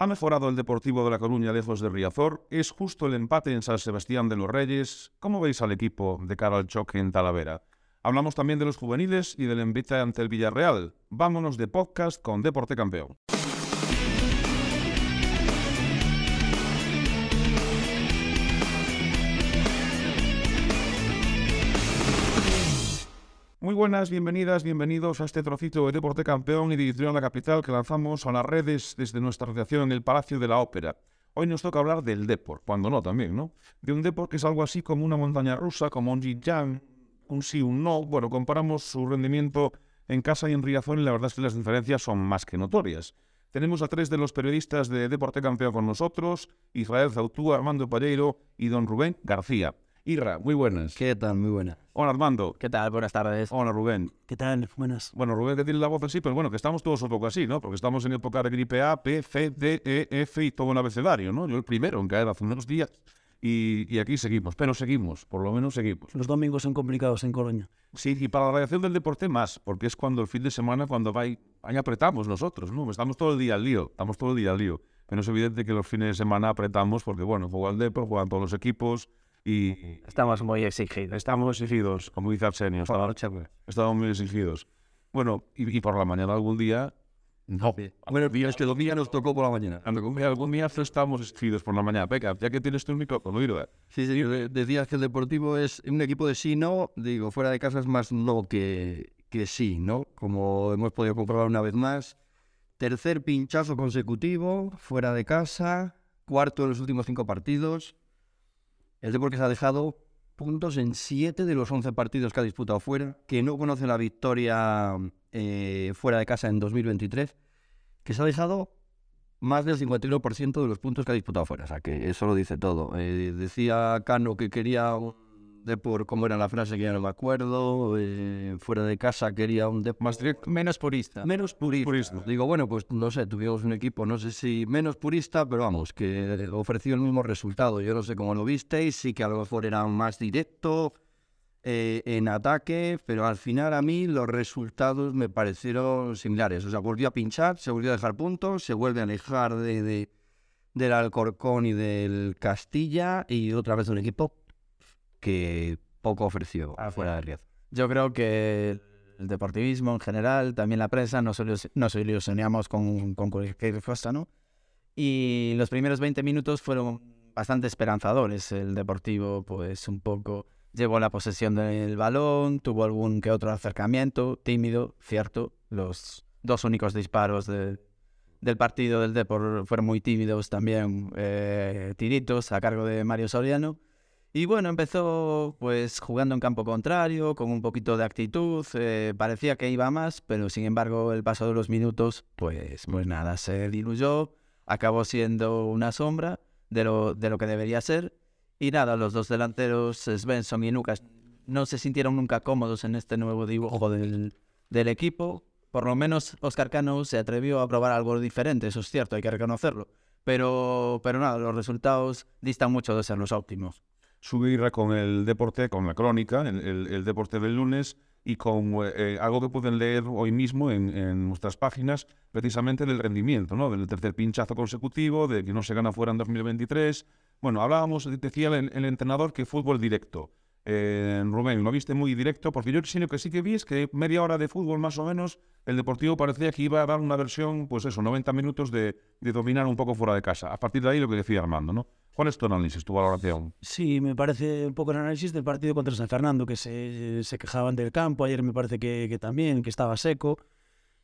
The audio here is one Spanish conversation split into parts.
Ha mejorado el Deportivo de La Coruña lejos de Riazor. Es justo el empate en San Sebastián de los Reyes. ¿Cómo veis al equipo de cara al choque en Talavera? Hablamos también de los juveniles y del envite ante el Villarreal. Vámonos de podcast con Deporte Campeón. Buenas, bienvenidas, bienvenidos a este trocito de Deporte Campeón y Editorial La Capital que lanzamos a las redes desde nuestra redacción en el Palacio de la Ópera. Hoy nos toca hablar del Deport, cuando no también, ¿no? De un Deport que es algo así como una montaña rusa, como un Yang, un sí, un no. Bueno, comparamos su rendimiento en casa y en Riazón y la verdad es que las diferencias son más que notorias. Tenemos a tres de los periodistas de Deporte Campeón con nosotros, Israel Zautú, Armando Palleiro y don Rubén García. Irra, muy buenas. ¿Qué tal? Muy buena. Hola Armando. ¿Qué tal? Buenas tardes. Hola Rubén. ¿Qué tal? Buenas. Bueno, Rubén que tiene la voz así, pero bueno, que estamos todos un poco así, ¿no? Porque estamos en época de gripe A, P, C, D, E, F y todo un abecedario, ¿no? Yo el primero en caer hace unos días y, y aquí seguimos, pero seguimos, por lo menos seguimos. Los domingos son complicados en Coruña. Sí, y para la radiación del deporte más, porque es cuando el fin de semana, cuando va ahí, ahí apretamos nosotros, ¿no? Estamos todo el día al lío, estamos todo el día al lío. Pero es evidente que los fines de semana apretamos porque, bueno, juega el Depor, juegan todos los equipos y Estamos muy exigidos. estamos exigidos, como dice Arsenio, Por la estamos, noche, estamos muy exigidos. Bueno, y, y por la mañana algún día, No. Bueno, es que días nos tocó por la mañana. algún día, algún día estamos exigidos por la mañana. Venga, ya que tienes tu micrófono, Irra. Sí, sí, de- decías que el Deportivo es un equipo de sí, no. Digo, fuera de casa es más no que, que sí, ¿no? Como hemos podido comprobar una vez más. Tercer pinchazo consecutivo, fuera de casa. Cuarto en los últimos cinco partidos. El se ha dejado puntos en siete de los 11 partidos que ha disputado fuera. Que no conoce la victoria eh, fuera de casa en 2023. Que se ha dejado más del 51% de los puntos que ha disputado fuera. O sea, que eso lo dice todo. Eh, decía Cano que quería un Depor, ¿cómo era la frase? Que ya no me acuerdo. eh, fuera de casa quería un Depor... Más directo. Menos purista. Menos purista. Purista. Digo, bueno, pues no sé, tuvimos un equipo, no sé si menos purista, pero vamos, que ofreció el mismo resultado. Yo no sé cómo lo visteis, sí que a lo mejor era más directo eh, en ataque, pero al final a mí los resultados me parecieron similares. O sea, volvió a pinchar, se volvió a dejar puntos, se vuelve a alejar de, de- del Alcorcón y del Castilla y otra vez un equipo que poco ofreció fuera de Riaz. Yo creo que el deportivismo en general, también la prensa, nos ilusionamos con, con cualquier cosa, ¿no? Y los primeros 20 minutos fueron bastante esperanzadores. El Deportivo, pues un poco llevó la posesión del balón, tuvo algún que otro acercamiento, tímido, cierto. Los dos únicos disparos de- del partido del Depor fueron muy tímidos también, eh, tiritos a cargo de Mario Soriano. Y bueno, empezó pues jugando en campo contrario, con un poquito de actitud, eh, parecía que iba más, pero sin embargo el paso de los minutos, pues, pues nada, se diluyó, acabó siendo una sombra de lo, de lo que debería ser. Y nada, los dos delanteros, Svensson y Lucas, no se sintieron nunca cómodos en este nuevo dibujo del, del equipo. Por lo menos Oscar Cano se atrevió a probar algo diferente, eso es cierto, hay que reconocerlo. Pero, pero nada, los resultados distan mucho de ser los óptimos. Sube Irra con el deporte, con la crónica, el, deporte del lunes y con eh, algo que pueden leer hoy mismo en, nuestras páginas, precisamente del rendimiento, ¿no? Del tercer pinchazo consecutivo, de que no se gana fuera en 2023. Bueno, hablábamos, decía el, entrenador que fútbol directo. Eh, Rubén, lo viste muy directo, porque yo sí, lo que sí que vi es que media hora de fútbol más o menos, el Deportivo parecía que iba a dar una versión, pues eso, 90 minutos de dominar un poco fuera de casa. A partir de ahí lo que decía Armando, ¿no? ¿Cuál es tu análisis, tu valoración? Sí, me parece un poco el análisis del partido contra San Fernando, que se, quejaban del campo. Ayer me parece que, también, que estaba seco.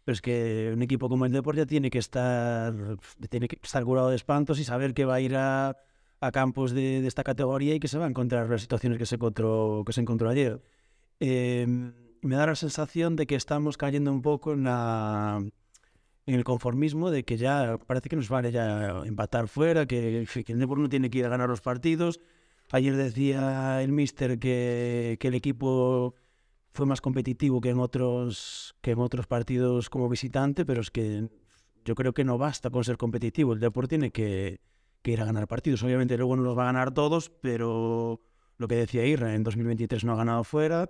Pero es que un equipo como el Depor ya tiene que estar, tiene que estar curado de espantos y saber que va a ir a, campos de, esta categoría y que se va a encontrar las situaciones que se encontró, que se encontró ayer. Eh, me da la sensación de que estamos cayendo un poco en la en el conformismo de que ya parece que nos vale ya empatar fuera, que, que el Depor no tiene que ir a ganar los partidos. Ayer decía el míster que, que el equipo fue más competitivo que en otros que en otros partidos como visitante, pero es que yo creo que no basta con ser competitivo. El Depor tiene que, que ir a ganar partidos. Obviamente luego no los va a ganar todos, pero lo que decía Irra, en 2023 no ha ganado fuera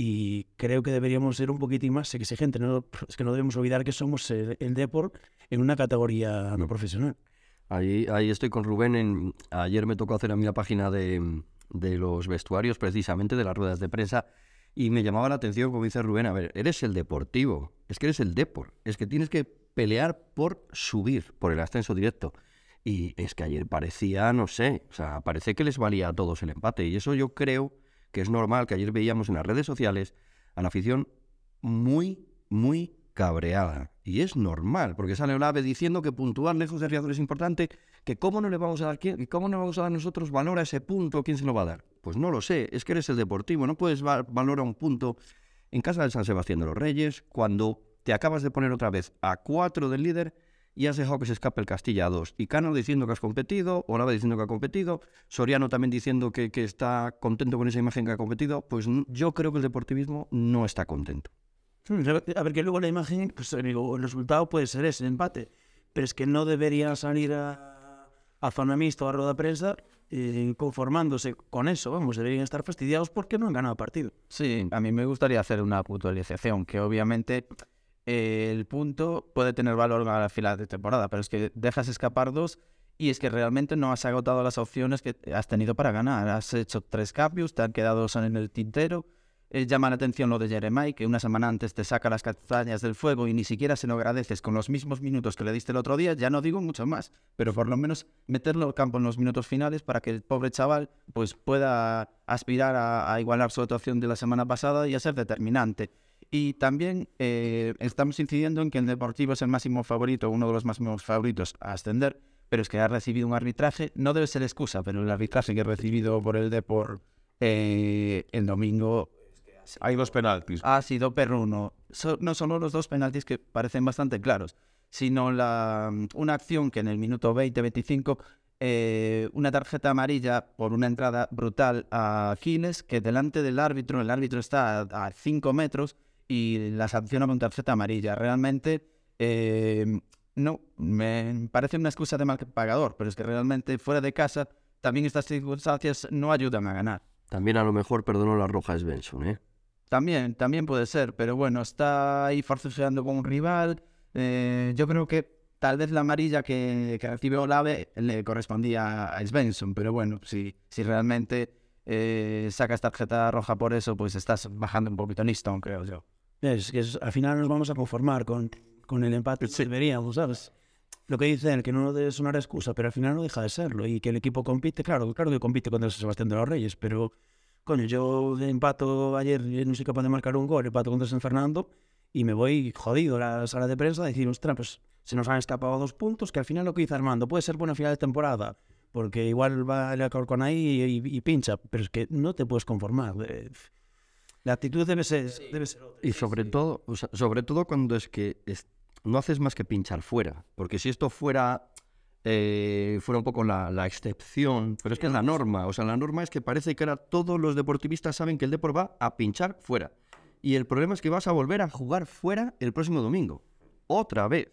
y creo que deberíamos ser un poquitín más exigentes. No, es que no debemos olvidar que somos el, el Depor en una categoría no profesional. Ahí, ahí estoy con Rubén. En, ayer me tocó hacer a mí la página de, de los vestuarios, precisamente de las ruedas de prensa, y me llamaba la atención, como dice Rubén, a ver, eres el deportivo, es que eres el deport, es que tienes que pelear por subir, por el ascenso directo. Y es que ayer parecía, no sé, o sea, parece que les valía a todos el empate. Y eso yo creo que es normal, que ayer veíamos en las redes sociales a la afición muy, muy cabreada. Y es normal, porque sale Olave diciendo que puntuar lejos de Riazor es importante, que cómo no le vamos a dar, quién- cómo no vamos a dar nosotros valor a ese punto, ¿quién se lo va a dar? Pues no lo sé, es que eres el deportivo, no puedes dar valor a un punto en casa del San Sebastián de los Reyes, cuando te acabas de poner otra vez a cuatro del líder y has dejado que se escape el Castilla a dos. Y Cano diciendo que has competido, Olave diciendo que ha competido, Soriano también diciendo que, que está contento con esa imagen que ha competido, pues yo creo que el deportivismo no está contento. A ver, que luego la imagen, pues eh, digo, el resultado puede ser ese, empate. Pero es que no debería salir a, a zona mixta o a rueda de prensa eh, conformándose con eso. Vamos, deberían estar fastidiados porque no han ganado partido. Sí, a mí me gustaría hacer una puntualización, que obviamente eh, el punto puede tener valor a la final de temporada, pero es que dejas escapar dos y es que realmente no has agotado las opciones que has tenido para ganar. Has hecho tres cambios, te han quedado dos en el tintero. Eh, llama la atención lo de Jeremiah, que una semana antes te saca las castañas del fuego y ni siquiera se lo agradeces con los mismos minutos que le diste el otro día. Ya no digo mucho más, pero por lo menos meterlo al campo en los minutos finales para que el pobre chaval pues pueda aspirar a, a igualar su actuación de la semana pasada y a ser determinante. Y también eh, estamos incidiendo en que el Deportivo es el máximo favorito, uno de los máximos favoritos a ascender, pero es que ha recibido un arbitraje, no debe ser excusa, pero el arbitraje que ha recibido por el Depor eh, el domingo Hay dos penaltis. ha sido perruno. So- no solo los dos penaltis que parecen bastante claros, sino la, una acción que en el minuto 20-25, eh, una tarjeta amarilla por una entrada brutal a Aquiles, que delante del árbitro, el árbitro está a 5 metros y la sanciona con tarjeta amarilla. Realmente, eh, no, me parece una excusa de mal pagador, pero es que realmente fuera de casa también estas circunstancias no ayudan a ganar. También a lo mejor perdonó la roja es Benson, ¿eh? También, también puede ser, pero bueno, está ahí forcejeando con un rival. eh, yo creo que tal vez la amarilla que, que recibió Olave le correspondía a Svensson, pero bueno, si, si realmente eh, sacas tarjeta roja por eso, pues estás bajando un poquito en Easton, creo yo. Es que es- al final nos vamos a conformar con, con el empate. Deberíamos, ¿sabes? Lo que dice él, que no debe sonar excusa, pero al final no deja de serlo. Y que el equipo compite, claro, claro que compite contra Sebastián de los Reyes, pero, coño, yo empato ayer eh, no soy capaz de marcar un gol, empato contra San Fernando, y me voy jodido a la sala de prensa a decir, ostras, pues se nos han escapado dos puntos, que al final lo que dice Armando puede ser buena final de temporada, porque igual va el Alcorcón ahí y, y- y pincha, pero es que no te puedes conformar. La actitud debe ser, debe ser otra. Y sobre todo, o sea, sobre todo cuando es que es- no haces más que pinchar fuera. Porque si esto fuera, eh, fuera un poco la, la excepción, pero es que es la norma. O sea, la norma es que parece que ahora todos los deportivistas saben que el Depor va a pinchar fuera. Y el problema es que vas a volver a jugar fuera el próximo domingo. Otra vez.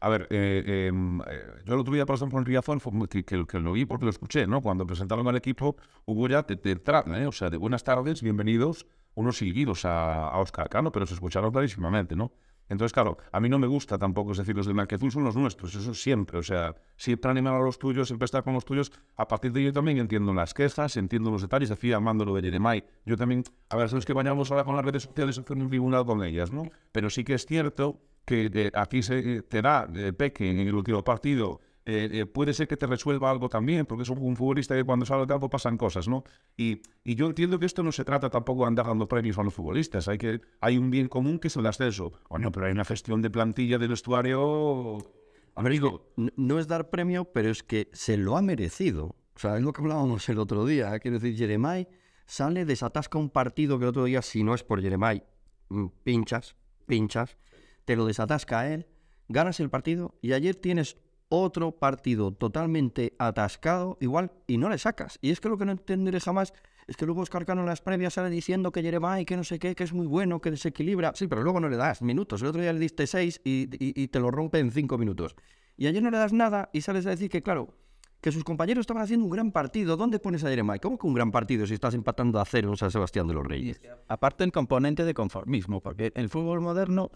A ver, eh, em, eh, yo el otro día, por ejemplo, en Riazón, que, que- que lo vi porque lo escuché, ¿no? Cuando presentaron al equipo, hubo ya de, de ¿eh? O sea, de buenas tardes, bienvenidos, unos seguidos a, a Oscar Cano, pero se escucharon clarísimamente, ¿no? Entonces, claro, a mí no me gusta tampoco, es decir, los del Marquezul son los nuestros, eso siempre, o sea, siempre animar a los tuyos, siempre estar con los tuyos. A partir de yo también entiendo las quejas, entiendo los detalles, decía Armando de Jeremai. Yo también, a ver, sabes que vayamos ahora con las redes sociales a hacer un tribunal con ellas, ¿no? Pero sí que es cierto que eh, aquí se eh, te da eh, Peque en el último partido. eh, eh, puede ser que te resuelva algo también, porque es un, futbolista que cuando sale al campo pasan cosas, ¿no? Y, y yo entiendo que esto no se trata tampoco de andar dando premios a los futbolistas, hay, que, hay un bien común que es el ascenso. Bueno, pero hay una gestión de plantilla del vestuario... N- No es dar premio, pero es que se lo ha merecido. O sea, es lo que hablábamos el otro día. Quiero decir, Jeremai sale, desatasca un partido que el otro día, si no es por Jeremai, mm, pinchas, pinchas, te lo desatasca a él, ganas el partido y ayer tienes otro partido totalmente atascado, igual, y no le sacas. Y es que lo que no entenderé jamás es que luego Oscar Cano en las previas sale diciendo que Jeremai, que no sé qué, que es muy bueno, que desequilibra. Sí, pero luego no le das minutos. El otro día le diste seis y, y- y te lo rompe en cinco minutos. Y ayer no le das nada y sales a decir que, claro, que sus compañeros estaban haciendo un gran partido. ¿Dónde pones a Jeremai? ¿Cómo que un gran partido si estás empatando a cero en San Sebastián de los Reyes? Aparte el componente de conformismo, porque el fútbol moderno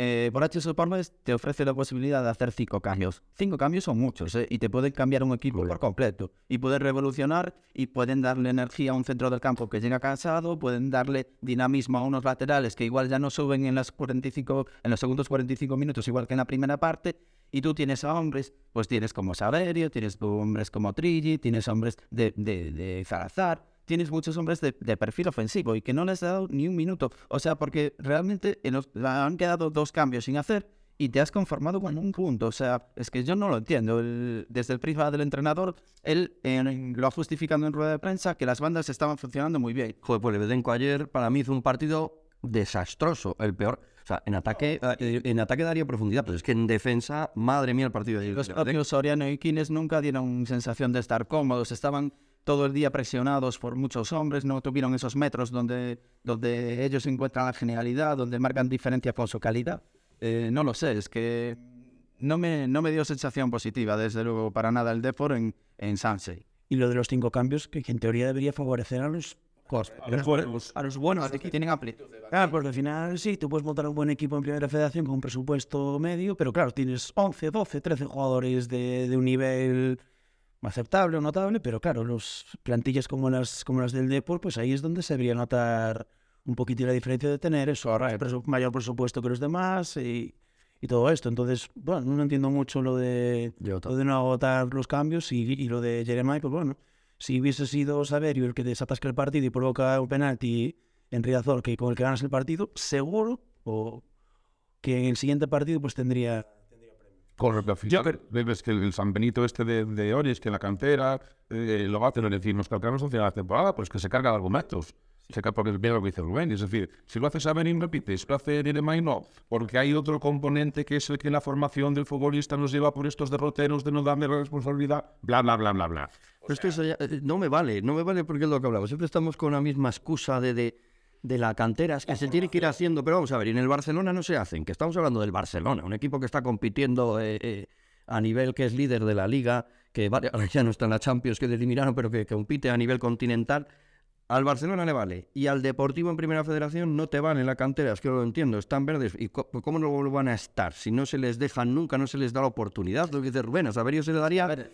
eh, por H por mes te ofrece la posibilidad de hacer cinco cambios. Cinco cambios son muchos ¿eh? y te pueden cambiar un equipo por completo y pueden revolucionar y pueden darle energía a un centro del campo que llega cansado, pueden darle dinamismo a unos laterales que igual ya no suben en, las 45, en los segundos 45 minutos igual que en la primera parte y tú tienes a hombres, pues tienes como Saverio, tienes hombres como Trilli, tienes hombres de, de, de Zalazar, tienes muchos hombres de, de, perfil ofensivo y que no les ha dado ni un minuto. O sea, porque realmente los, han quedado dos cambios sin hacer y te has conformado con un punto. O sea, es que yo no lo entiendo. El, desde el prisma del entrenador, él lo ha justificado en rueda de prensa que las bandas estaban funcionando muy bien. Joder, pues Lebedenko ayer para mí hizo un partido desastroso, el peor. O sea, en ataque, en ataque daría profundidad, pero es que en defensa, madre mía, el partido de ayer. Los propios Soriano y Quines nunca dieron sensación de estar cómodos, estaban todo el día presionados por muchos hombres, no tuvieron esos metros donde, donde ellos encuentran la genialidad, donde marcan diferencia con su calidad. Eh, no lo sé, es que no me, no me dio sensación positiva, desde luego, para nada el Depor en, en Sansei. Y lo de los cinco cambios, que en teoría debería favorecer a los a los buenos, a los buenos que tienen amplitud. Claro, porque al final sí, tú puedes montar un buen equipo en Primera Federación con un presupuesto medio, pero claro, tienes 11, 12, 13 jugadores de, de un nivel aceptable o notable, pero claro, los plantillas como las, como las del Depor, pues ahí es donde se debería notar un poquito la diferencia de tener eso, ahora el presu mayor presupuesto que los demás y, y, todo esto. Entonces, bueno, no entiendo mucho lo de, lo de no agotar los cambios y, y lo de Jeremiah, pues bueno, si hubiese sido Saverio el que desatasca el partido y provoca un penalti en Riazor que con el que ganas el partido, seguro o que en el siguiente partido pues tendría Correcto. Yo, ves que el San Benito este de, de Oris, que en la cantera eh, lo va a tener decir, nos cargamos hacia la temporada, pues que se carga de argumentos. Se carga porque es bien lo que dice Rubén. Es decir, si lo hace Saberín, repite, si lo hace Jeremai, no. Porque hay otro componente que es el que la formación del futbolista nos lleva por estos derroteros de no darle la responsabilidad, bla, bla, bla, bla, bla. Pero esto ya, eh, no me vale, no me vale porque es lo que hablamos. Siempre estamos con la misma excusa de, de de la cantera, es que se tiene que ir haciendo, pero vamos a ver, y en el Barcelona no se hacen, que estamos hablando del Barcelona, un equipo que está compitiendo eh, eh, a nivel que es líder de la liga, que ya no está en la Champions, que le eliminaron, pero que compite a nivel continental, al Barcelona le vale y al Deportivo en Primera Federación no te vale en la cantera, es que lo entiendo, están verdes. ¿Y cómo no van a estar? Si no se les deja nunca, no se les da la oportunidad. Lo que dice Rubén, a Saberio se le daría, a ver,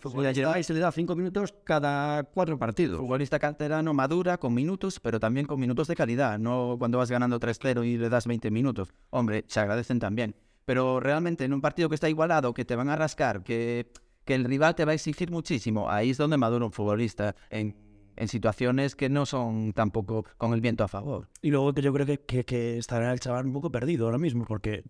y se le da cinco minutos cada cuatro partidos. Futbolista canterano madura con minutos, pero también con minutos de calidad, no cuando vas ganando 3-0 y le das 20 minutos. Hombre, se agradecen también. Pero realmente en un partido que está igualado, que te van a rascar, que, que el rival te va a exigir muchísimo, ahí es donde madura un futbolista. En en situaciones que no son tampoco con el viento a favor. Y luego que yo creo que, que, que estará el chaval un poco perdido ahora mismo, porque,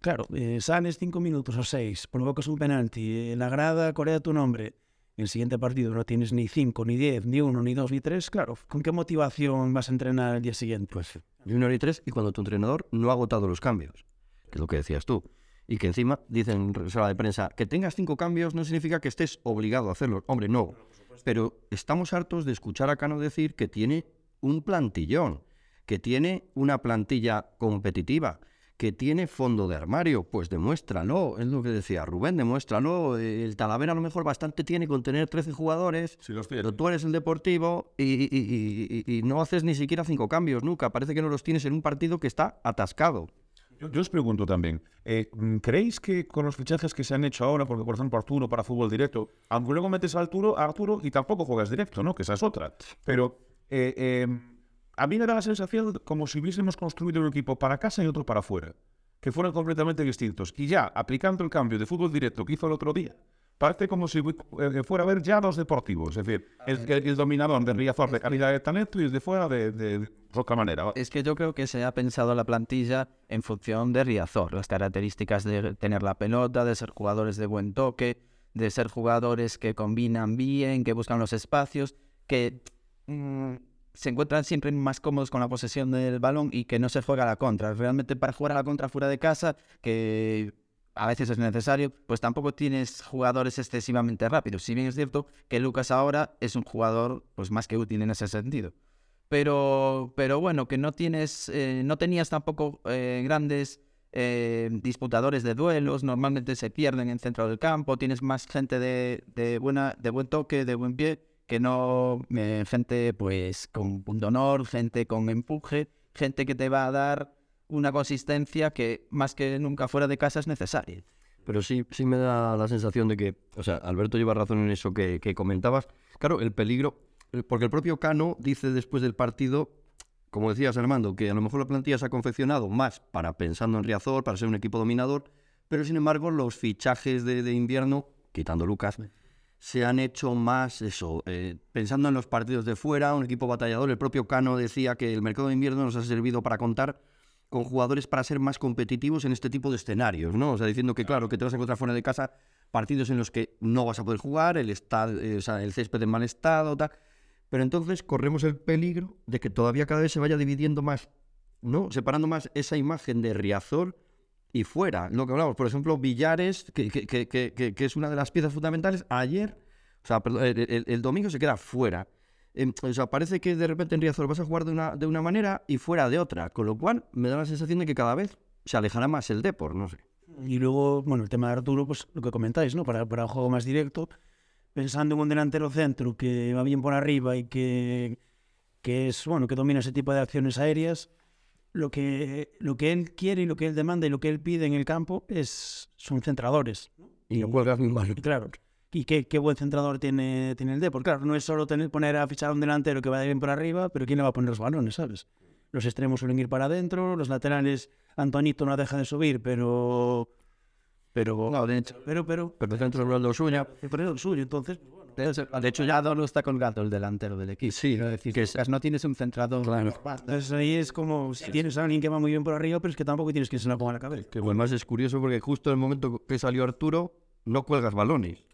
claro, eh, sales cinco minutos o seis, provocas un penalti, en la grada corea tu nombre, en el siguiente partido no tienes ni cinco, ni diez, ni uno, ni dos, ni tres, claro, ¿con qué motivación vas a entrenar el día siguiente? Pues ni uno ni tres, y cuando tu entrenador no ha agotado los cambios, que es lo que decías tú. Y que encima dicen en sala de prensa que tengas cinco cambios no significa que estés obligado a hacerlos. Hombre, no pero estamos hartos de escuchar a Cano decir que tiene un plantillón, que tiene una plantilla competitiva, que tiene fondo de armario. Pues demuéstralo, es lo que decía Rubén, demuéstralo. El Talavera a lo mejor bastante tiene con tener 13 jugadores, sí, los pero tú eres el deportivo y, y, y, y, no haces ni siquiera cinco cambios nunca. Parece que no los tienes en un partido que está atascado. Yo, os pregunto también, eh, ¿creéis que con los fichajes que se han hecho ahora, porque por ejemplo Arturo para fútbol directo, aunque luego metes a Arturo, Arturo y tampoco juegas directo, ¿no? Que esa es otra. Pero eh, eh, a mí me da la sensación como si hubiésemos construido un equipo para casa y otro para afuera, que fueran completamente distintos. Y ya, aplicando el cambio de fútbol directo que hizo el otro día, parece como si eh, fuera a ver ya dos deportivos. Es decir, el, el, el dominador de Riazor de calidad de talento y de fuera de, de, de, otra manera. Es que yo creo que se ha pensado la plantilla en función de Riazor, las características de tener la pelota, de ser jugadores de buen toque, de ser jugadores que combinan bien, que buscan los espacios, que mmm, se encuentran siempre más cómodos con la posesión del balón y que no se juega a la contra. Realmente para jugar a la contra fuera de casa, que a veces es necesario, pues tampoco tienes jugadores excesivamente rápidos. Si bien es cierto que Lucas ahora es un jugador pues más que útil en ese sentido. Pero, pero bueno, que no tienes, eh, no tenías tampoco eh, grandes eh, disputadores de duelos, normalmente se pierden en centro del campo, tienes más gente de, buena, de buen toque, de buen pie, que no gente pues con punto honor, gente con empuje, gente que te va a dar una consistencia que más que nunca fuera de casa es necesaria. Pero sí, sí me da la sensación de que, o sea, Alberto lleva razón en eso que, que comentabas. Claro, el peligro, porque el propio Cano dice después del partido, como decías Armando, que a lo mejor la plantilla se ha confeccionado más para pensando en Riazor, para ser un equipo dominador, pero sin embargo los fichajes de, de invierno, quitando Lucas, se han hecho más eso, eh, pensando en los partidos de fuera, un equipo batallador. El propio Cano decía que el mercado de invierno nos ha servido para contar con jugadores para ser más competitivos en este tipo de escenarios, ¿no? O sea, diciendo que claro, que te vas a encontrar fuera de casa partidos en los que no vas a poder jugar, el, estado, eh, o sea, el césped en mal estado, tal. Pero entonces corremos el peligro de que todavía cada vez se vaya dividiendo más, ¿no? Separando más esa imagen de Riazor y fuera. Lo que hablamos, por ejemplo, Villares, que, que, que, que, es una de las piezas fundamentales, ayer, o sea, el, el, el domingo se queda fuera. Em, o sea, parece que de repente en Riazor vas a jugar de una, de una manera y fuera de otra, con lo cual me da la sensación de que cada vez se alejará más el Depor, no sé. Y luego, bueno, el tema de Arturo, pues lo que comentáis, ¿no? Para, para un juego más directo, pensando en un delantero centro que va bien por arriba y que, que es, bueno, que domina ese tipo de acciones aéreas, lo que, lo que él quiere y lo que él demanda y lo que él pide en el campo es, son centradores. ¿no? Y no cuelgas ni mal. Claro. Y qué, qué buen centrador tiene, tiene el Depor. Claro, no es solo tener, poner a fichar a un delantero que vaya bien por arriba, pero ¿quién le va a poner los balones, sabes? Los extremos suelen ir para adentro, los laterales, Antonito no deja de subir, pero... Pero, No, de hecho, pero, pero, Pero el centro es lo suyo. pero el suyo, entonces, bueno. de hecho ya no está colgado el delantero del equipo. Sí, Quiero decir, que es- no tienes un centrador. Claro. Entonces ahí es como si tienes a alguien que va muy bien por arriba, pero es que tampoco tienes que se la ponga a la cabeza. Que además es curioso porque justo en el momento que salió Arturo, no cuelgas balones.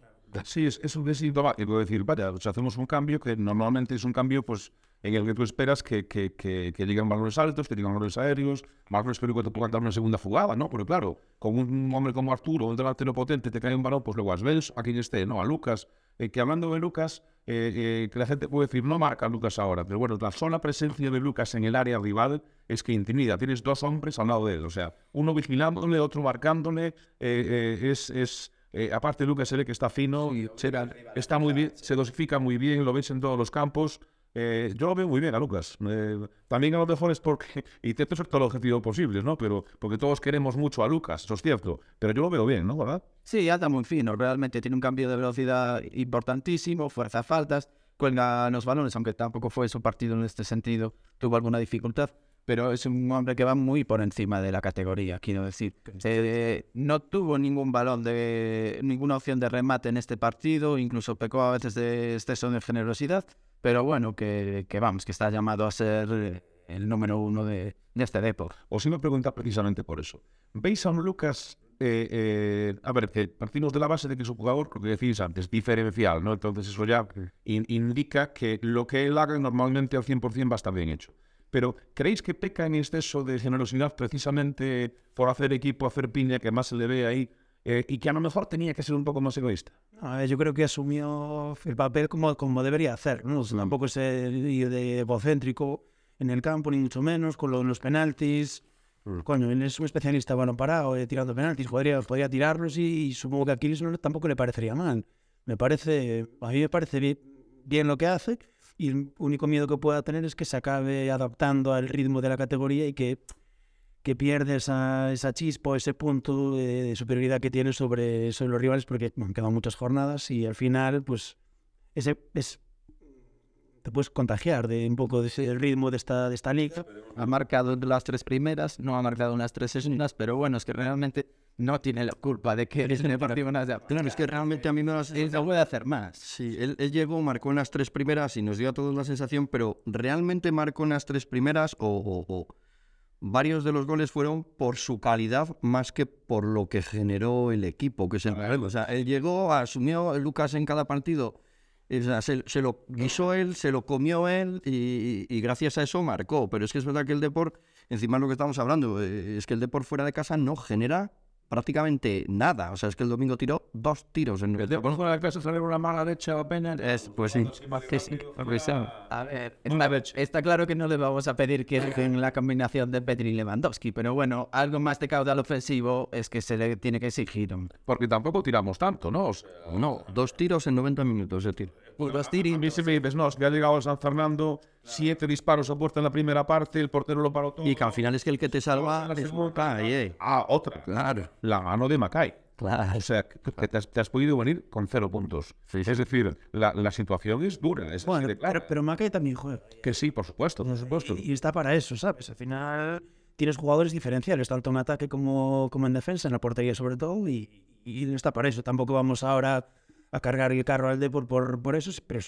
Sí, es, es un sintomático decir, vaya, sea, hacemos un cambio que normalmente es un cambio pues en el que tú esperas que, que, que, que lleguen balones altos, que lleguen balones aéreos, balones que luego te puedan dar una segunda jugada, ¿no? Porque claro, con un hombre como Arturo, un delantero potente, te cae un balón, pues luego a Svel, a quien esté, ¿no? A Lucas, eh, que hablando de Lucas, eh, eh, que la gente puede decir, no marca Lucas ahora, pero bueno, la sola presencia de Lucas en el área rival es que intimida. Tienes dos hombres al lado de él, o sea, uno vigilándole, otro marcándole, eh, eh, es... es eh, aparte, Lucas se ve que está fino, se- está muy bien, se dosifica muy bien, lo ves en todos los campos. Eh, yo lo veo muy bien a Lucas. Eh, también a lo mejor es porque intento ser todo el objetivo posible, ¿no? Pero porque todos queremos mucho a Lucas, eso es cierto. Pero yo lo veo bien, ¿no? ¿Verdad? Sí, anda muy fino. Realmente tiene un cambio de velocidad importantísimo, fuerza faltas, cuelga los balones, aunque tampoco fue su partido en este sentido, tuvo alguna dificultad. Pero es un hombre que va muy por encima de la categoría, quiero decir. Se- no tuvo ningún balón de ninguna opción de remate en este partido, incluso pecó a veces de exceso de generosidad, pero bueno, que, que vamos, que está llamado a ser eh, el número uno de, de este deporte. Os iba a preguntar precisamente por eso. ¿Veis a un Lucas, eh, eh, a ver, que partimos de la base de que es un jugador, lo que decís antes, diferencial, ¿no? Entonces eso ya in- indica que lo que él haga normalmente al 100% va a estar bien hecho. Pero ¿creéis que peca en exceso de generosidad precisamente por hacer equipo, hacer piña, que más se le ve ahí, eh, y que a lo mejor tenía que ser un poco más egoísta? A ver, yo creo que asumió el papel como, como debería hacer, ¿no? O sea, tampoco es de egocéntrico en el campo, ni mucho menos, con lo los penaltis. Coño, él es un especialista balón parado, eh, tirando penaltis, podría, podría tirarlos y, y supongo que a Kiris no, tampoco le parecería mal. Me parece, a mí me parece bien, bien lo que hace y el único miedo que pueda tener es que se acabe adaptando al ritmo de la categoría y que, que pierde esa, esa chispa ese punto de, de superioridad que tiene sobre, sobre los rivales porque bueno, quedan muchas jornadas y al final pues ese es te puedes contagiar de un poco de ese ritmo de esta, de esta liga. Ha marcado las tres primeras, no ha marcado las tres segundas, pero bueno, es que realmente no tiene la culpa de que el Deportivo no haya... Claro, es que realmente a mí me la Él no puede hacer más. Sí, él, él llegó, marcó en las tres primeras y nos dio a todos la sensación, pero realmente marcó en las tres primeras o, o- o varios de los goles fueron por su calidad más que por lo que generó el equipo, que problema. O sea, él llegó, asumió Lucas en cada partido, se, lo guisó él, se lo comió él y, y gracias a eso marcó. Pero es que es verdad que el Deport, encima de lo que estamos hablando, eh, es que el Deport fuera de casa no genera prácticamente nada. O sea, es que el domingo tiró dos tiros en el Bueno, con la casa sale una mala leche apenas. Es, pues sí. Que sí, pues. A ver, está, está claro que no le vamos a pedir que en la combinación de Petri y Lewandowski, pero bueno, algo más de caudal ofensivo es que se le tiene que exigir. Porque tampoco tiramos tanto, ¿no? O sea, No, dos tiros en 90 minutos de tiro. Puros a mí tiros. si me dices, no, es que ha llegado San Fernando, siete disparos a puerta en la primera parte, el portero lo paró todo. Y que al final es que el que te salva es eh. Ah, otra. Claro. La mano de Macay. Claro. O sea, que te has, te has podido venir con cero puntos. Sí, sí. Es decir, la, la situación es dura. Es Bueno, de clara. pero, pero Mackay también juega. Que sí, por supuesto, por supuesto. Y, y está para eso, ¿sabes? Al final tienes jugadores diferenciales, tanto en ataque como, como en defensa, en la portería sobre todo, y, y está para eso. Tampoco vamos ahora a cargar el carro al Depor por, por eso, pero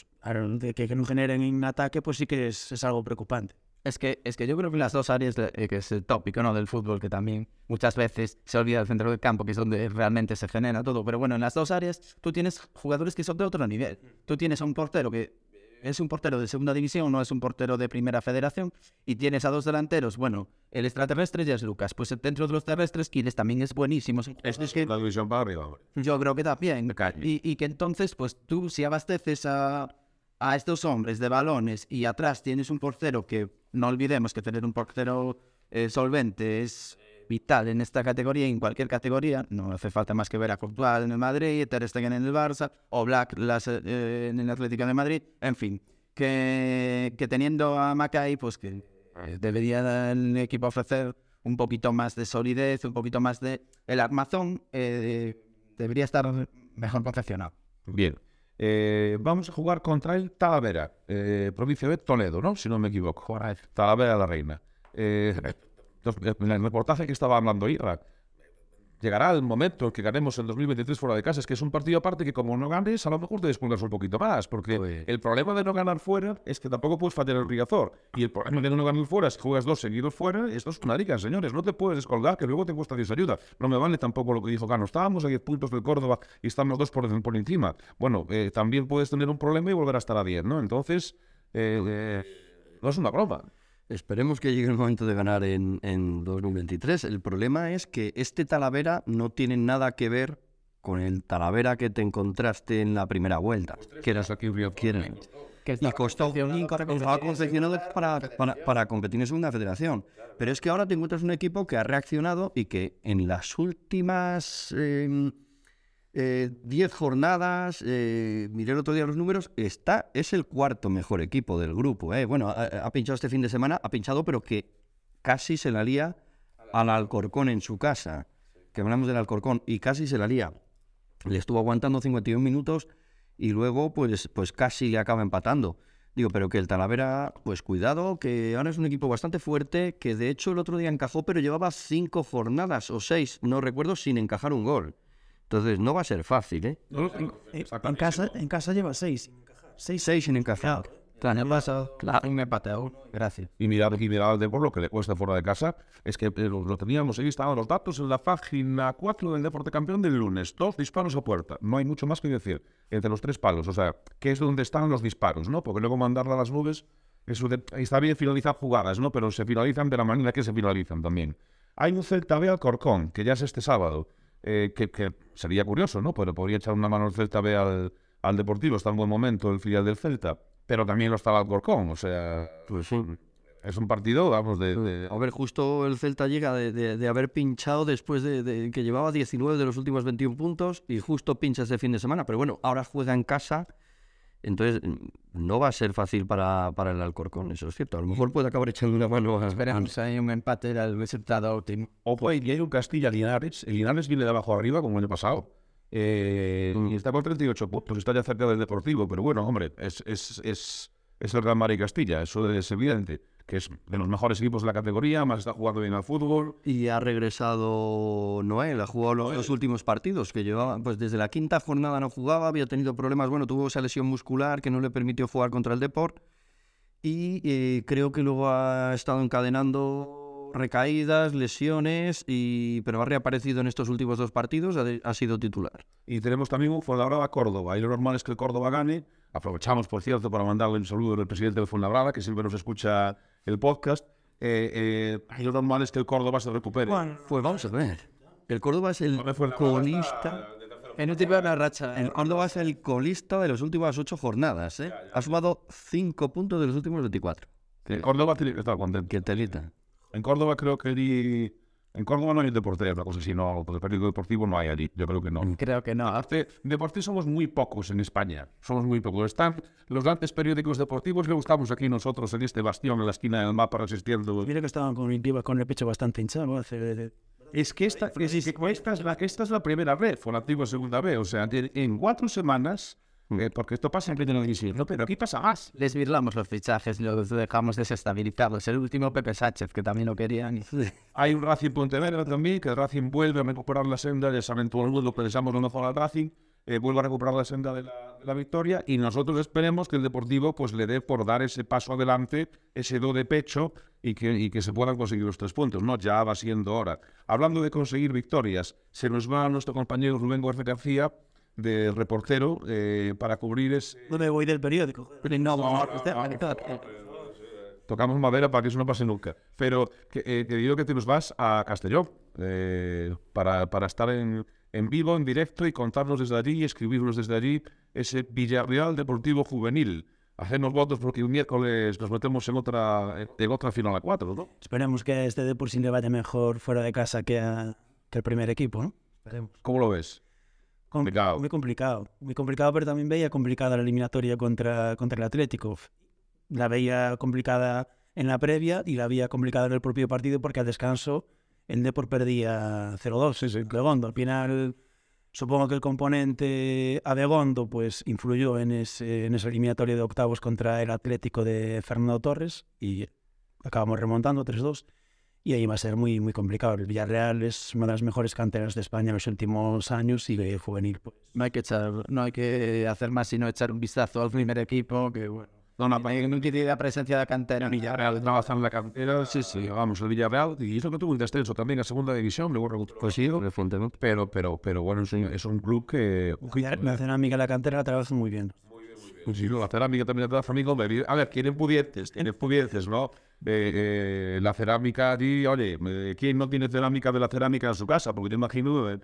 que, que no generen en ataque, pues sí que es, es algo preocupante. Es que, es que yo creo que las dos áreas, eh, que es el tópico ¿no? del fútbol, que también muchas veces se olvida del centro del campo, que es donde realmente se genera todo. Pero bueno, en las dos áreas tú tienes jugadores que son de otro nivel. Tú tienes a un portero que es un portero de segunda división, no es un portero de primera federación, y tienes a dos delanteros. Bueno, el extraterrestre ya es Lucas. Pues dentro de los terrestres, Quiles también es buenísimo. Es Es que la división para arriba, hombre. yo creo que también. Y, y que entonces, pues tú si abasteces a, a estos hombres de balones y atrás tienes un portero que, no olvidemos que tener un portero eh, solvente es vital en esta categoría y en cualquier categoría. No hace falta más que ver a Courtois en el Madrid, Ter Stegen en el Barça o Black las, eh, en el Atlético de Madrid. En fin, que, que teniendo a Macay, pues que eh, debería el equipo ofrecer un poquito más de solidez, un poquito más de... El armazón debería estar mejor confeccionado. Bien. Eh, vamos a jugar contra el Talavera, eh, provincia de Toledo, ¿no? Si no me equivoco. Talavera la Reina. Eh, en el reportaje que estaba hablando Ira, llegará el momento en que ganemos en 2023 fuera de casa. Es que es un partido aparte que como no ganes, a lo mejor te descuidas un poquito más. Porque el problema de no ganar fuera es que tampoco puedes fallar el Riazor. Y el problema de no ganar fuera, si juegas dos seguidos fuera, esto es una liga, señores. No te puedes descolgar, que luego te cuesta ayuda. No me vale tampoco lo que dijo Cano. Estábamos a 10 puntos del Córdoba y estamos dos por, por encima. Bueno, eh, también puedes tener un problema y volver a estar a 10, ¿no? Entonces, eh, eh, no es una broma. Esperemos que llegue el momento de ganar en, en 2023. El problema es que este Talavera no tiene nada que ver con el Talavera que te encontraste en la primera vuelta. Que aquí quieren. Y costó estaba confeccionado para, para, para competir en segunda federación. Pero es que ahora te encuentras un equipo que ha reaccionado y que en las últimas eh, eh, 10 jornadas, eh, miré el otro día los números, está, es el cuarto mejor equipo del grupo. eh. Bueno, ha, ha pinchado este fin de semana, ha pinchado, pero que casi se la lía al Alcorcón en su casa. Que hablamos del Alcorcón, y casi se la lía. Le estuvo aguantando 51 minutos y luego pues, pues casi le acaba empatando. Digo, pero que el Talavera, pues cuidado, que ahora es un equipo bastante fuerte, que de hecho el otro día encajó, pero llevaba cinco jornadas o seis, no recuerdo, sin encajar un gol. Entonces no va a ser fácil, ¿eh? Eh, En casa, en casa lleva seis. Seis, Seis sin encajar. Claro, el pasado, claro, me uno. Gracias. Y mirar, y mirar al Depor lo que le cuesta fuera de casa. Es que eh, lo, lo teníamos, ahí estaban los datos en la página 4 del Deporte Campeón del lunes. Dos disparos a puerta. No hay mucho más que decir. Entre los tres palos. O sea, que es donde están los disparos, ¿no? Porque luego mandarla a las nubes, eso de- está bien finalizar jugadas, ¿no? Pero se finalizan de la manera que se finalizan también. Hay un Celta B Alcorcón, que ya es este sábado. Eh, que, que sería curioso, ¿no? Pero podría echar una mano el Celta B al, al Deportivo. Está en buen momento el filial del Celta. Pero también lo está el Alcorcón. O sea, Pues sí. es un partido, vamos, de... de- A ver, justo el Celta llega de, de- de haber pinchado después de, que llevaba 19 de los últimos 21 puntos y justo pincha este fin de semana. Pero bueno, ahora juega en casa, entonces mm, no va a ser fácil para, para el Alcorcón, eso es cierto. A lo mejor puede acabar echando una mano a... Esperemos hay un empate, el resultado óptimo. Ojo, y hay un Castilla-Linares. El Linares viene de abajo arriba, como el año pasado. Eh, y está con 38 puntos, está ya cerca del Deportivo. Pero bueno, hombre, es, es, es, es el Gran Madrid Castilla, eso es evidente. Que es de los mejores equipos de la categoría, más está jugando bien al fútbol. Y ha regresado Noel, ha jugado los, los últimos partidos que llevaba, pues desde la quinta jornada no jugaba, había tenido problemas, bueno, tuvo esa lesión muscular que no le permitió jugar contra el Deport y eh, creo que luego ha estado encadenando recaídas, lesiones, y, pero ha reaparecido en estos últimos dos partidos, ha, de- ha sido titular. Y tenemos también un Fuenlabrada Córdoba. Y lo normal es que el Córdoba gane. Aprovechamos, por cierto, para mandarle un saludo al presidente del Fuenlabrada, que siempre nos escucha el podcast. Eh, eh, y lo normal es que el Córdoba se recupere. Bueno, Pues vamos a ver. El Córdoba es el ¿Dónde fue la colista. En última una racha. El Córdoba es el colista de las últimas ocho jornadas. ¿eh? Ha sumado cinco puntos de los últimos 24. En Córdoba tiene que estar contento. Qué telita. En Córdoba creo que di- En Córdoba no hay deporte, una cosa así, no. El periódico deportivo no hay allí. Yo creo que no. Creo que no. Aparte, deportes somos muy pocos en España. Somos muy pocos. Están los grandes periódicos deportivos y luego estamos aquí nosotros en este bastión, en la esquina del mapa, resistiendo. Mira que estaban con, con el pecho bastante hinchado hace... Es que esta, es que esta, es la, esta es la primera vez, fue la antigua segunda vez. O sea, en cuatro semanas, eh, porque esto pasa en pleno división, ¿no? pero aquí pasa más. Les virlamos los fichajes los dejamos desestabilizados. El último Pepe Sánchez, que también lo querían. Hay un Racing Pontevedra también, que el Racing vuelve a recuperar la senda, todo el mundo que deseamos lo mejor al Racing, eh, vuelve a recuperar la senda de la, de la victoria y nosotros esperemos que el Deportivo pues le dé por dar ese paso adelante, ese do de pecho y que, y que se puedan conseguir los tres puntos, ¿no? Ya va siendo hora. Hablando de conseguir victorias, se nos va nuestro compañero Rubén Gómez García, de reportero, eh, para cubrir ese... No me voy del periódico. joder. No, Tocamos madera para que eso no pase nunca. Pero que, eh, te digo que te nos vas a Castellón eh, para, para estar en, en vivo, en directo y contarnos desde allí y escribirnos desde allí ese Villarreal Deportivo Juvenil. Hacernos votos porque un miércoles nos metemos en otra, en otra final a cuatro, ¿no? Esperemos que este Deportivo le vaya mejor fuera de casa que, a- que el primer equipo, ¿no? Esperemos. ¿Cómo lo ves? Complicado. Muy complicado. Muy complicado, pero también veía complicada la eliminatoria contra, contra el Atlético. La veía complicada en la previa y la veía complicada en el propio partido porque al descanso el Depor perdía 0-2. Sí, sí. Al final, supongo que el componente Abegondo pues, influyó en, ese, en esa eliminatoria de octavos contra el Atlético de Fernando Torres y acabamos remontando 3-2. Y ahí va a ser muy, muy complicado. El Villarreal es una de las mejores canteras de España en los últimos años y el juvenil, pues. No hay que echar, no hay que hacer más sino echar un vistazo al primer equipo, que bueno. No, no, Hay no tiene la presencia de cantera. Villarreal trabaja en la cantera, sí, sí, vamos, el Villarreal, y eso que tuvo un descenso también a segunda división, luego recuperó. Pues sí. Pero, pero, pero bueno, es un, es un club que... La cerámica y la cantera la trabajan muy bien. Pues sí, la cerámica también la amigo. A ver, quieren pudientes, tienen pudientes, ¿no? Eh, la cerámica allí, oye, ¿quién no tiene cerámica de la cerámica en su casa? Porque yo imagino, eh,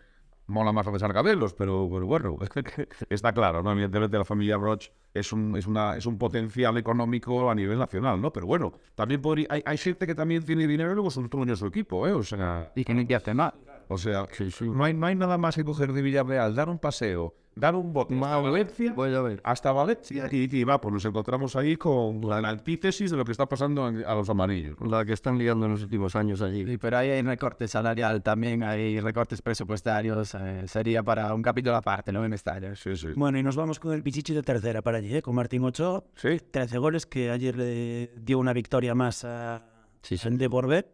mola más hacer cabelos, pero, pero bueno, está claro, ¿no? Evidentemente la familia Roch es un, es, una, es un potencial económico a nivel nacional, ¿no? Pero bueno, también podría, hay, hay gente que también tiene dinero y luego son truños su equipo, ¿eh? O sea... Y que no hace mal. O sea, No, hay, no hay nada más que coger de Villarreal, dar un paseo, dar un bote a Valencia, Voy a ver. hasta Valencia y, y va, pues nos encontramos ahí con la, la antítesis de lo que está pasando en- a los amarillos. La que están liando en los últimos años allí. Sí, pero ahí hay recorte salarial también, hay recortes presupuestarios. eh, sería para un capítulo aparte, no me Mestalla. Sí, sí. Bueno, y nos vamos con el Pichichi de tercera para allí, ¿eh? con Martín Ochoa. Sí, 13 goles, que ayer le dio una victoria más a Sí, sí. al Depor B.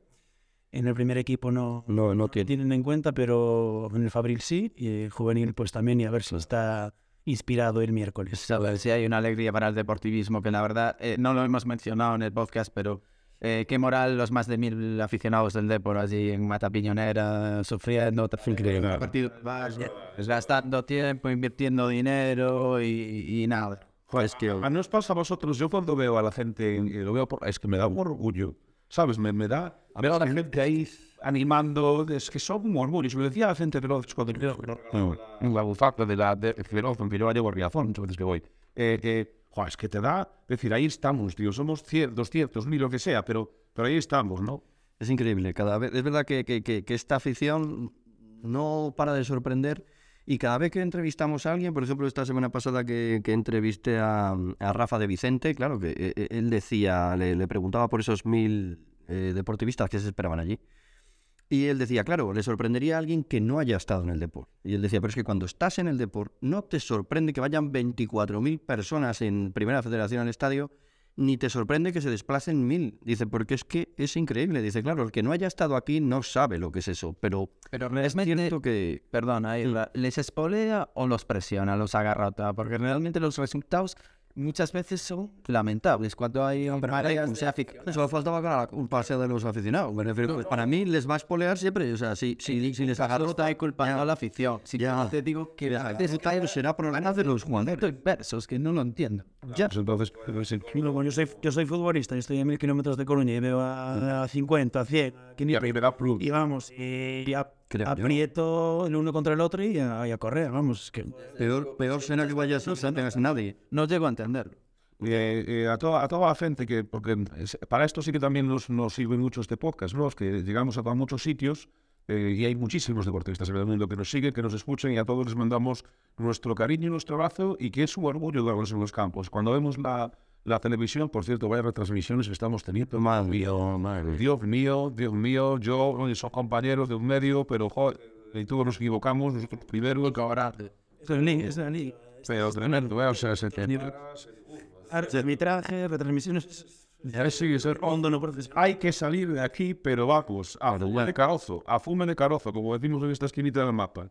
En el primer equipo no, No, no tiene. tienen en cuenta, pero en el Fabril sí, y el juvenil pues también, y a ver si está inspirado el miércoles. A ver si hay una alegría para el deportivismo, que la verdad eh, no lo hemos mencionado en el podcast, pero eh, qué moral los más de mil aficionados del Depor allí en Mata Piñonera, sufriendo el partido del Barça, gastando tiempo, invirtiendo dinero y, y nada. Joder, es que ¿A no os pasa a vosotros? Yo cuando veo a la gente, y lo veo por, es que me da un orgullo, ¿sabes? Me, me da, veo a la gente ahí animando, es que son. Se lo decía a la gente de los cuando yo la bufanda de la de Feroz, que yo la llevo Riazón, muchas veces que voy. Eh, eh, joder, es que te da, decir, ahí estamos, tío, somos 100, 200, mil, lo que sea, pero, pero ahí estamos, ¿no? Es increíble, cada vez, es verdad que, que- que- que esta afición no para de sorprender y cada vez que entrevistamos a alguien, por ejemplo esta semana pasada que, que entrevisté a, a Rafa de Vicente, claro que eh, eh, él decía, le, preguntaba por esos mil eh, deportivistas que se esperaban allí. Y él decía, claro, le sorprendería a alguien que no haya estado en el deporte. Y él decía, pero es que cuando estás en el deporte, no te sorprende que vayan 24.000 personas en Primera Federación al estadio, ni te sorprende que se desplacen mil. Dice, porque es que es increíble. Dice, claro, el que no haya estado aquí no sabe lo que es eso, pero Pero es cierto que... perdona, Isra, ¿les espolea o los presiona, los agarrota? Porque realmente los resultados muchas veces son lamentables cuando hay un de afición. Solo faltaba culpa sea de los aficionados. Me refiero, pues, para mí les va a espolear siempre. O sea, si, si, si les agarro... está culpando a la afición. Si Ya. te digo que Ya, será problema de los jugadores. versos que no lo entiendo. Ya. Pues entonces, pues, sí. Y luego yo soy, yo soy futbolista, yo estoy a mil kilómetros de Coruña y veo a, a 50, a 100, a y a 500. mí me da plus. Y vamos, y, y a- creo yo. aprieto el uno contra el otro y a, y a correr, vamos. es que Peor, peor será que vayas tú, no tengas nadie. No llego a entenderlo. Eh, eh, a, toda, a toda la gente que, porque para esto sí que también nos, nos sirve mucho este podcast, ¿no? Es que llegamos a, a muchos sitios eh, y hay muchísimos deportistas en el mundo que nos siguen, que nos escuchan y a todos les mandamos nuestro cariño y nuestro abrazo y que es un orgullo darlos en los campos. Cuando vemos la, la televisión, por cierto, vaya retransmisiones que estamos teniendo. Madre mía, madre. Dios mío, Dios mío, yo, oye, son compañeros de un medio, pero joder, y todos nos equivocamos, nosotros primero, que ahora... es la liga, es la liga. Pero tremendo. O sea, se te... Arbitraje, retransmisiones. Ya sí, es Hondo no. Hay que salir de aquí, pero vamos, a fume de carozo, a fume de carozo, como decimos en esta esquinita del mapa.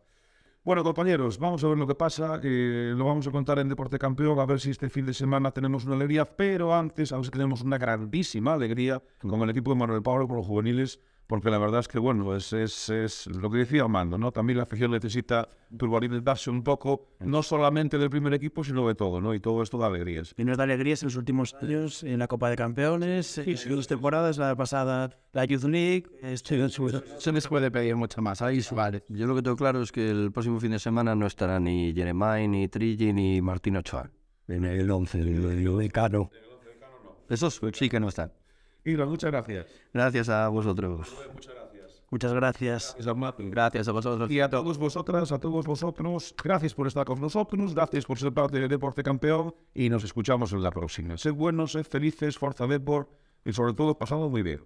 Bueno, compañeros, vamos a ver lo que pasa. lo vamos a contar en Deporte Campeón, a ver si este fin de semana tenemos una alegría. Pero antes, a ver si tenemos una grandísima alegría con el equipo de Manuel Pablo, con los juveniles, porque la verdad es que, bueno, es, es, es lo que decía Armando, ¿no? También la afición necesita turboalimentarse un poco, no solamente del primer equipo, sino de todo, ¿no? Y todo esto da alegrías. Y nos da alegrías en los últimos años en la Copa de Campeones, en dos temporadas, la pasada la Youth League. Este, Se les puede pedir mucho más. Ahí sí vale. Yo lo que tengo claro es que el próximo fin de semana no estará ni Jeremai, ni Trilli, ni Martín Ochoa. En el 11, el decano. Esos sí que no están. Muchas gracias. Gracias a vosotros. muchas gracias. Gracias a vosotros. Y a todos vosotras, a todos vosotros, gracias por estar con nosotros, gracias por ser parte de Deporte Campeón y nos escuchamos en la próxima. Sed buenos, sed felices, Forza Deport y sobre todo pasado muy bien.